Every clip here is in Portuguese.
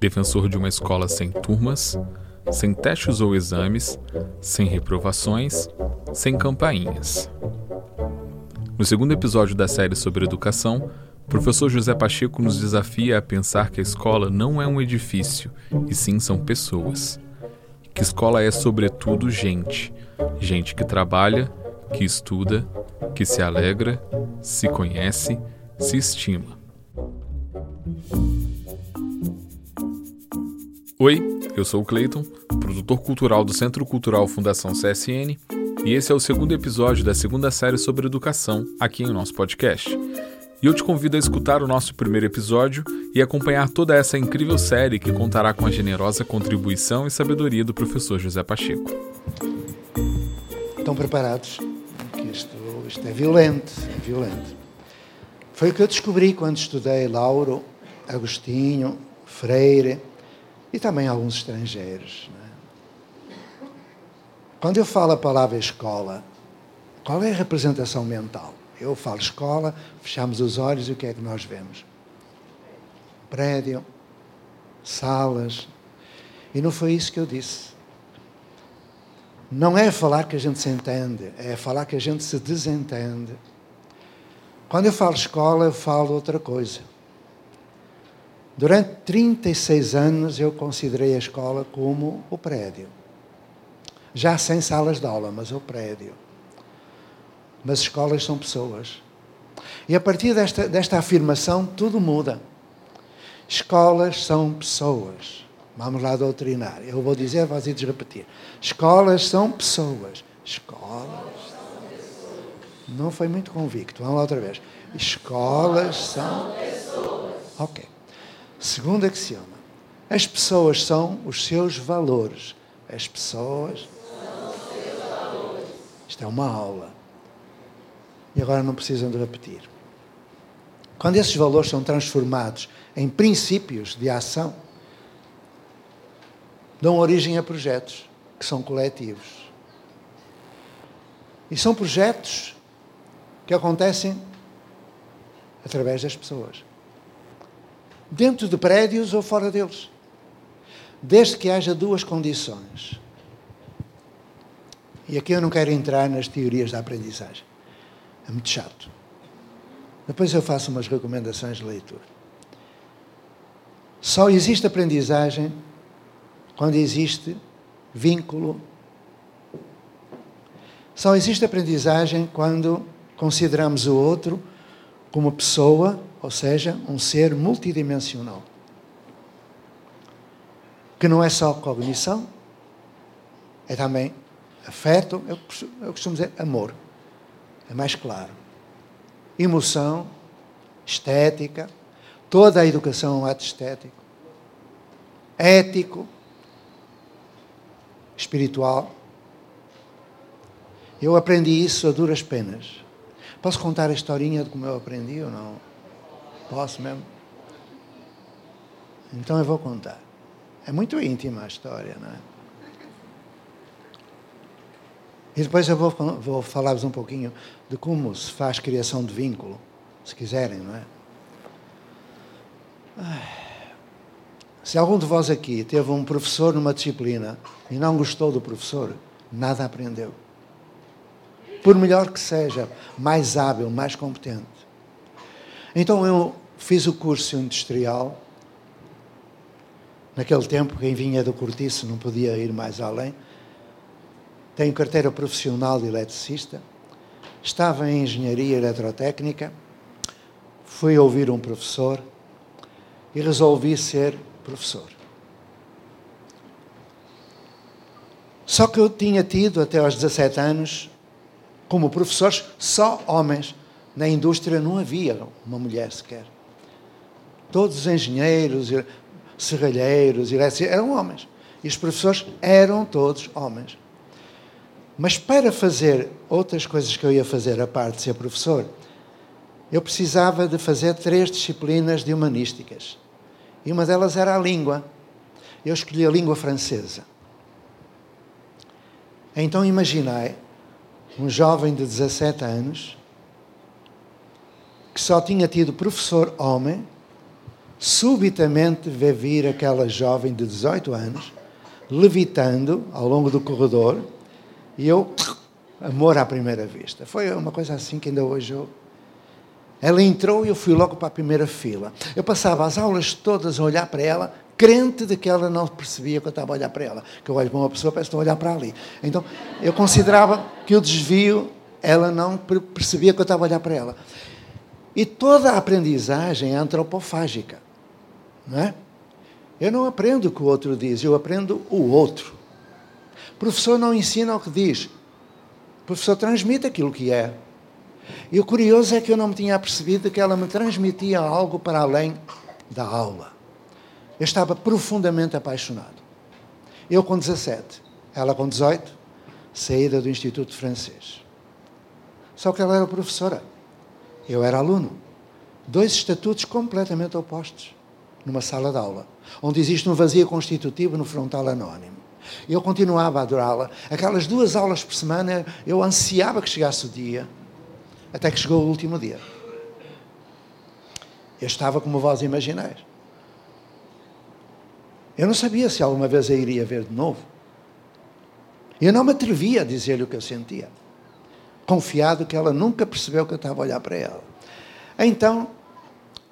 Defensor de uma escola sem turmas, sem testes ou exames, sem reprovações, sem campainhas. No segundo episódio da série sobre educação, professor José Pacheco nos desafia a pensar que a escola não é um edifício, e sim são pessoas. Que escola é, sobretudo, gente. Gente que trabalha, que estuda, que se alegra, se conhece, se estima. Oi, eu sou o Cleiton, produtor cultural do Centro Cultural Fundação CSN, e esse é o segundo episódio da segunda série sobre educação aqui em nosso podcast. E eu te convido a escutar o nosso primeiro episódio e acompanhar toda essa incrível série que contará com a generosa contribuição e sabedoria do professor José Pacheco. Estão preparados? Isto, isto é violento, é violento. Foi o que eu descobri quando estudei Lauro, Agostinho, Freire e também alguns estrangeiros. É? Quando eu falo a palavra escola, qual é a representação mental? Eu falo escola, fechamos os olhos e o que é que nós vemos? Prédio, salas. E não foi isso que eu disse. Não é falar que a gente se entende, é falar que a gente se desentende. Quando eu falo escola, eu falo outra coisa. Durante 36 anos eu considerei a escola como o prédio. Já sem salas de aula, mas o prédio. Mas escolas são pessoas. E a partir desta, desta afirmação, tudo muda. Escolas são pessoas. Vamos lá doutrinar. Eu vou dizer, vós ides repetir. Escolas são pessoas. Escolas são pessoas. Não foi muito convicto. Vamos lá outra vez. Escolas são pessoas. Ok. Segundo axioma. As pessoas são os seus valores. As pessoas são os seus valores. Isto é uma aula. E agora não precisam de repetir. Quando esses valores são transformados em princípios de ação, dão origem a projetos que são coletivos. E são projetos que acontecem através das pessoas dentro de prédios ou fora deles. Desde que haja duas condições. E aqui eu não quero entrar nas teorias da aprendizagem. É muito chato. Depois eu faço umas recomendações de leitura. Só existe aprendizagem quando existe vínculo. Só existe aprendizagem quando consideramos o outro como pessoa ou seja, um ser multidimensional. Que não é só cognição, é também afeto, eu, costumo dizer amor, é mais claro. Emoção, estética, toda a educação é um ato estético, ético, espiritual. Eu aprendi isso a duras penas. Posso contar a historinha de como eu aprendi ou não? Posso mesmo? Então eu vou contar. É muito íntima a história, não é? E depois eu vou, vou falar-vos um pouquinho de como se faz criação de vínculo, se quiserem, não é? Se algum de vós aqui teve um professor numa disciplina e não gostou do professor, nada aprendeu. Por melhor que seja, mais hábil, mais competente. Então eu fiz o curso industrial. Naquele tempo, quem vinha do cortiço não podia ir mais além. Tenho carteira profissional de eletricista. Estava em engenharia eletrotécnica. Fui ouvir um professor e resolvi ser professor. Só que eu tinha tido, até aos 17 anos, como professores, só homens. Na indústria não havia uma mulher sequer. Todos os engenheiros, serralheiros, eram homens. E os professores eram todos homens. Mas para fazer outras coisas que eu ia fazer, a parte de ser professor, eu precisava de fazer três disciplinas de humanísticas. E uma delas era a língua. Eu escolhi a língua francesa. Então imaginei um jovem de 17 anos, que só tinha tido professor homem, subitamente vê vir aquela jovem de 18 anos, levitando ao longo do corredor, e eu, amor à primeira vista. Foi uma coisa assim que ainda hoje eu. Ela entrou e eu fui logo para a primeira fila. Eu passava as aulas todas a olhar para ela, crente de que ela não percebia que eu estava a olhar para ela. Que eu olho para uma pessoa, parece que estou a olhar para ali. Então, eu considerava que o desvio, ela não percebia que eu estava a olhar para ela. E toda a aprendizagem é antropofágica. Não é? Eu não aprendo o que o outro diz, eu aprendo o outro. Professor não ensina o que diz. O professor transmite aquilo que é. E o curioso é que eu não me tinha percebido que ela me transmitia algo para além da aula. Eu estava profundamente apaixonado. Eu com 17, ela com 18, saída do Instituto Francês. Só que ela era professora. Eu era aluno. Dois estatutos completamente opostos numa sala de aula, onde existe um vazio constitutivo no frontal anónimo. Eu continuava a adorá-la. Aquelas duas aulas por semana, eu ansiava que chegasse o dia, até que chegou o último dia. Eu estava como vós imaginais. Eu não sabia se alguma vez a iria ver de novo. Eu não me atrevia a dizer-lhe o que eu sentia, confiado que ela nunca percebeu que eu estava a olhar para ela. Então,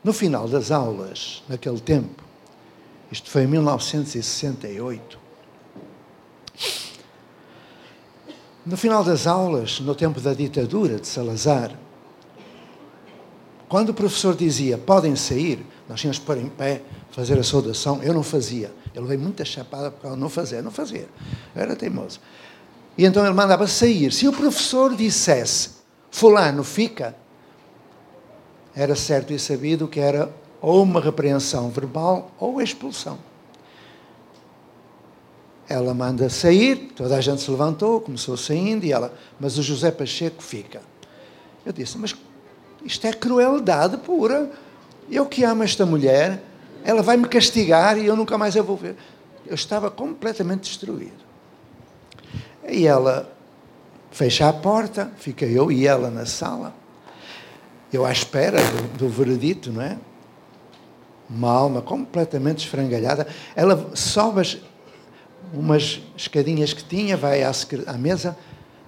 no final das aulas, naquele tempo, isto foi em 1968, no final das aulas, no tempo da ditadura de Salazar, quando o professor dizia podem sair, nós tínhamos que pôr em pé, fazer a saudação, eu não fazia. Eu levei muita chapada porque ela não fazia, não fazia. Eu era teimoso. E então ele mandava sair. Se o professor dissesse, fulano fica, era certo e sabido que era ou uma repreensão verbal ou expulsão. Ela manda sair, toda a gente se levantou, começou saindo, e ela, mas o José Pacheco fica. Eu disse, mas isto é crueldade pura. Eu que amo esta mulher, ela vai me castigar e eu nunca mais a vou ver. Eu estava completamente destruído. E ela fecha a porta, fica eu e ela na sala eu à espera do, do veredito, não é? Uma alma completamente esfrangalhada. Ela sobe umas escadinhas que tinha, vai à, à mesa,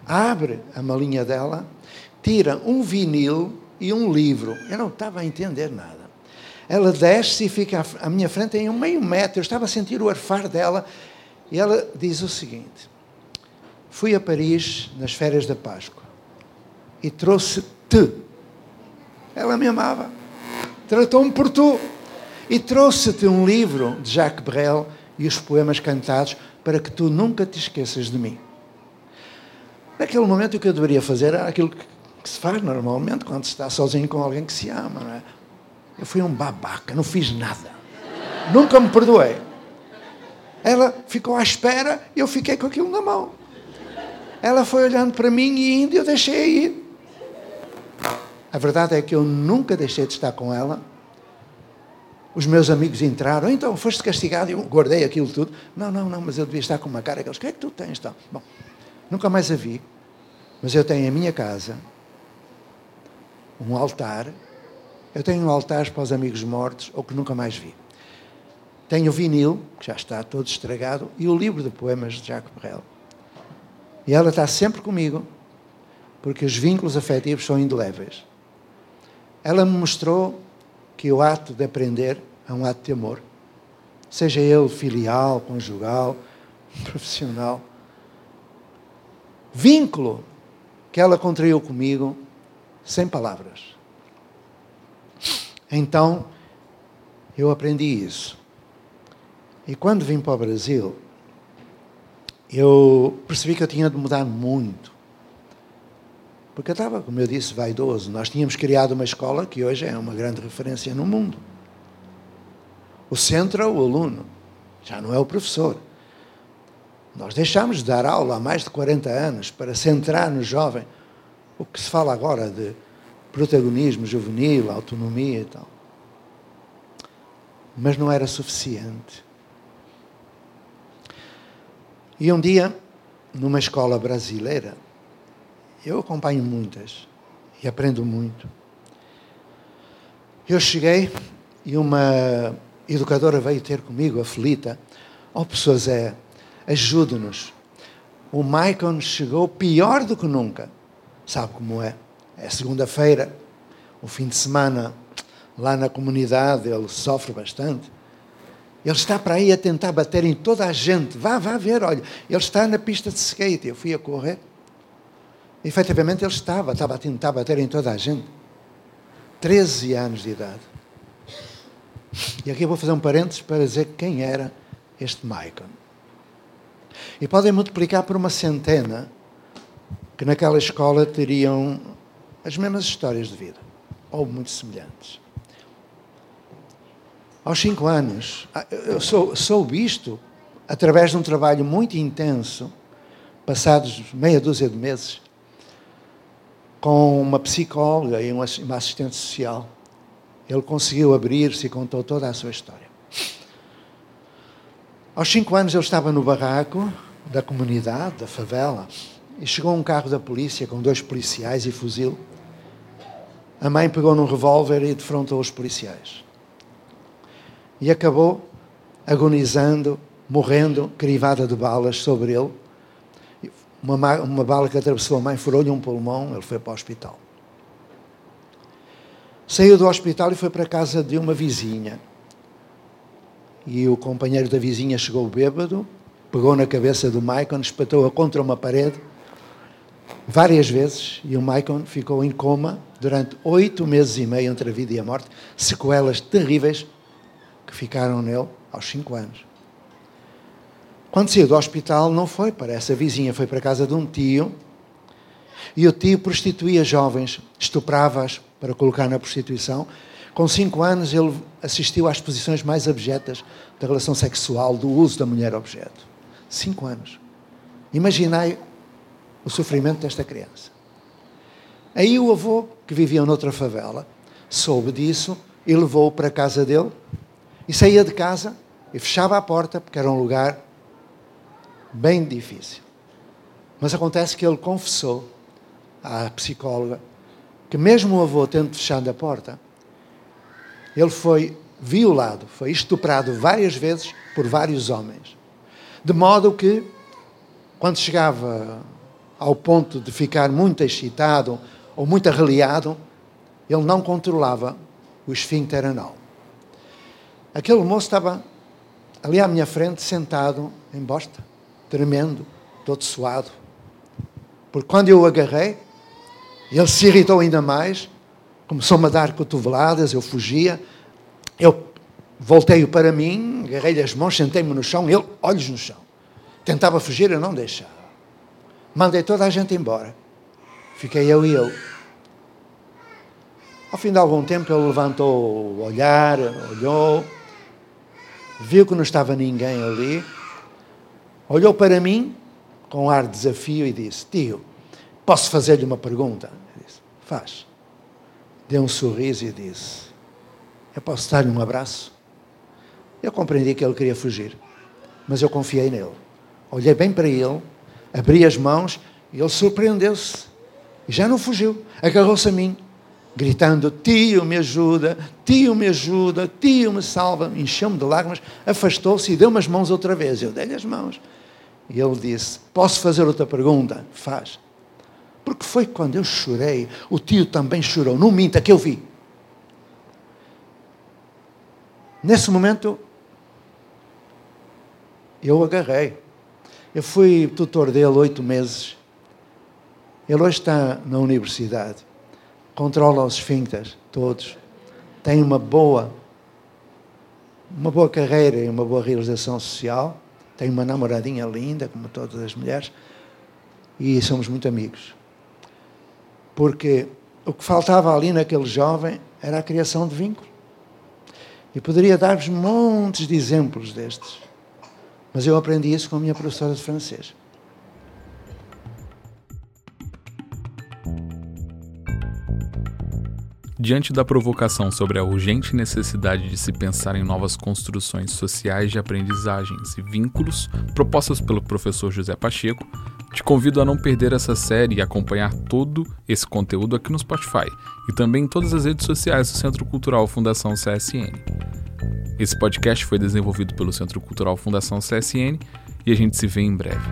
abre a malinha dela, tira um vinil e um livro. Eu não estava a entender nada. Ela desce e fica à minha frente em um meio metro. Eu estava a sentir o arfar dela. E ela diz o seguinte: Fui a Paris nas férias da Páscoa e trouxe-te ela me amava. Tratou-me por tu. E trouxe-te um livro de Jacques Brel e os poemas cantados para que tu nunca te esqueças de mim. Naquele momento, o que eu deveria fazer era aquilo que, se faz normalmente quando se está sozinho com alguém que se ama. Não é? Eu fui um babaca, não fiz nada. Nunca me perdoei. Ela ficou à espera e eu fiquei com aquilo na mão. Ela foi olhando para mim e indo, eu deixei ir. A verdade é que eu nunca deixei de estar com ela. Os meus amigos entraram, então foste castigado eu guardei aquilo tudo. Não, não, não, mas eu devia estar com uma cara. Aqueles, o que é que tu tens? Então? Bom, nunca mais a vi, mas eu tenho em minha casa um altar. Eu tenho um altar para os amigos mortos ou que nunca mais vi. Tenho o vinil, que já está todo estragado, e o livro de poemas de Jacques Brel. E ela está sempre comigo, porque os vínculos afetivos são indeléveis. Ela me mostrou que o ato de aprender é um ato de amor. Seja ele filial, conjugal, profissional. Vínculo que ela contraiu comigo sem palavras. Então, eu aprendi isso. E quando vim para o Brasil, eu percebi que eu tinha de mudar muito. Porque eu estava, como eu disse, vaidoso. Nós tínhamos criado uma escola que hoje é uma grande referência no mundo. O centro é o aluno, já não é o professor. Nós deixámos de dar aula há mais de 40 anos para centrar no jovem o que se fala agora de protagonismo juvenil, autonomia e tal. Mas não era suficiente. E um dia, numa escola brasileira, Eu acompanho muitas e aprendo muito. Eu cheguei e uma educadora veio ter comigo, aflita. Oh, pessoa Zé, ajude-nos. O Maicon chegou pior do que nunca. Sabe como é? É segunda-feira, o fim de semana, lá na comunidade, ele sofre bastante. Ele está para aí a tentar bater em toda a gente. Vá, vá ver, olha. Ele está na pista de skate. Eu fui a correr. Efetivamente ele estava, estava a tentar bater em toda a gente. 13 anos de idade. E aqui eu vou fazer um parênteses para dizer quem era este Maicon. E podem multiplicar por uma centena que naquela escola teriam as mesmas histórias de vida, ou muito semelhantes. Aos cinco anos, ah, eu sou, soube isto através de um trabalho muito intenso, passados meia dúzia de meses, com uma psicóloga e uma assistente social. Ele conseguiu abrir-se e contou toda a sua história. Aos cinco anos ele estava no barraco da comunidade, da favela, e chegou um carro da polícia com dois policiais e fuzil. A mãe pegou num revólver e defrontou os policiais. E acabou agonizando, morrendo, crivada de balas sobre ele uma, uma bala que atravessou a mãe furou-lhe um pulmão, ele foi para o hospital. Saiu do hospital e foi para a casa de uma vizinha. E o companheiro da vizinha chegou bêbado, pegou na cabeça do Maicon, espatou-a contra uma parede várias vezes e o Maicon ficou em coma durante oito meses e meio entre a vida e a morte, sequelas terríveis que ficaram nele aos cinco anos. Quando saiu do hospital, não foi para essa vizinha, foi para a casa de um tio. E o tio prostituía jovens, estuprava-as para colocar na prostituição. Com cinco anos, ele assistiu às posições mais abjetas da relação sexual, do uso da mulher objeto. Cinco anos. Imaginai o sofrimento desta criança. Aí o avô, que vivia noutra favela, soube disso e levou-o para a casa dele e saía de casa e fechava a porta, porque era um lugar bem difícil. Mas acontece que ele confessou à psicóloga que, mesmo o avô tendo fechado a porta, ele foi violado, foi estuprado várias vezes por vários homens. De modo que, quando chegava ao ponto de ficar muito excitado ou muito arreliado, ele não controlava o esfíncter anal. Aquele moço estava ali à minha frente, sentado em bosta tremendo, todo suado. Porque quando eu o agarrei, ele se irritou ainda mais, começou-me a dar cotoveladas, eu fugia, eu voltei-o para mim, agarrei-lhe as mãos, sentei-me no chão, ele, olhos no chão. Tentava fugir, eu não deixava. Mandei toda a gente embora. Fiquei eu e ele. Ao fim de algum tempo, ele levantou o olhar, olhou, viu que não estava ninguém ali, olhou para mim com um ar de desafio e disse: Tio, posso fazer-lhe uma pergunta? Eu disse: Faz. Deu um sorriso e disse: Eu posso dar-lhe um abraço? Eu compreendi que ele queria fugir, mas eu confiei nele. Olhei bem para ele, abri as mãos e ele surpreendeu-se. E já não fugiu. Agarrou-se a mim, gritando: Tio, me ajuda, tio, me ajuda, tio, me salva. Encheu-me de lágrimas, afastou-se e deu-me as mãos outra vez. Eu dei-lhe as mãos. E ele disse: Posso fazer outra pergunta? Faz. Porque foi quando eu chorei, o tio também chorou. Não minta, que eu vi. Nesse momento, eu agarrei. Eu fui tutor dele oito meses. Ele hoje está na universidade. Controla os esfíncteres, todos. Tem uma boa, uma boa carreira e uma boa realização social tenho uma namoradinha linda, como todas as mulheres, e somos muito amigos. Porque o que faltava ali naquele jovem era a criação de vínculo. E poderia dar-vos montes de exemplos destes. Mas eu aprendi isso com a minha professora de francês. Diante da provocação sobre a urgente necessidade de se pensar em novas construções sociais de aprendizagens e vínculos propostas pelo professor José Pacheco, Te convido a não perder essa série e acompanhar todo esse conteúdo aqui no Spotify e também em todas as redes sociais do Centro Cultural Fundação CSN. Esse podcast foi desenvolvido pelo Centro Cultural Fundação CSN e a gente se vê em breve.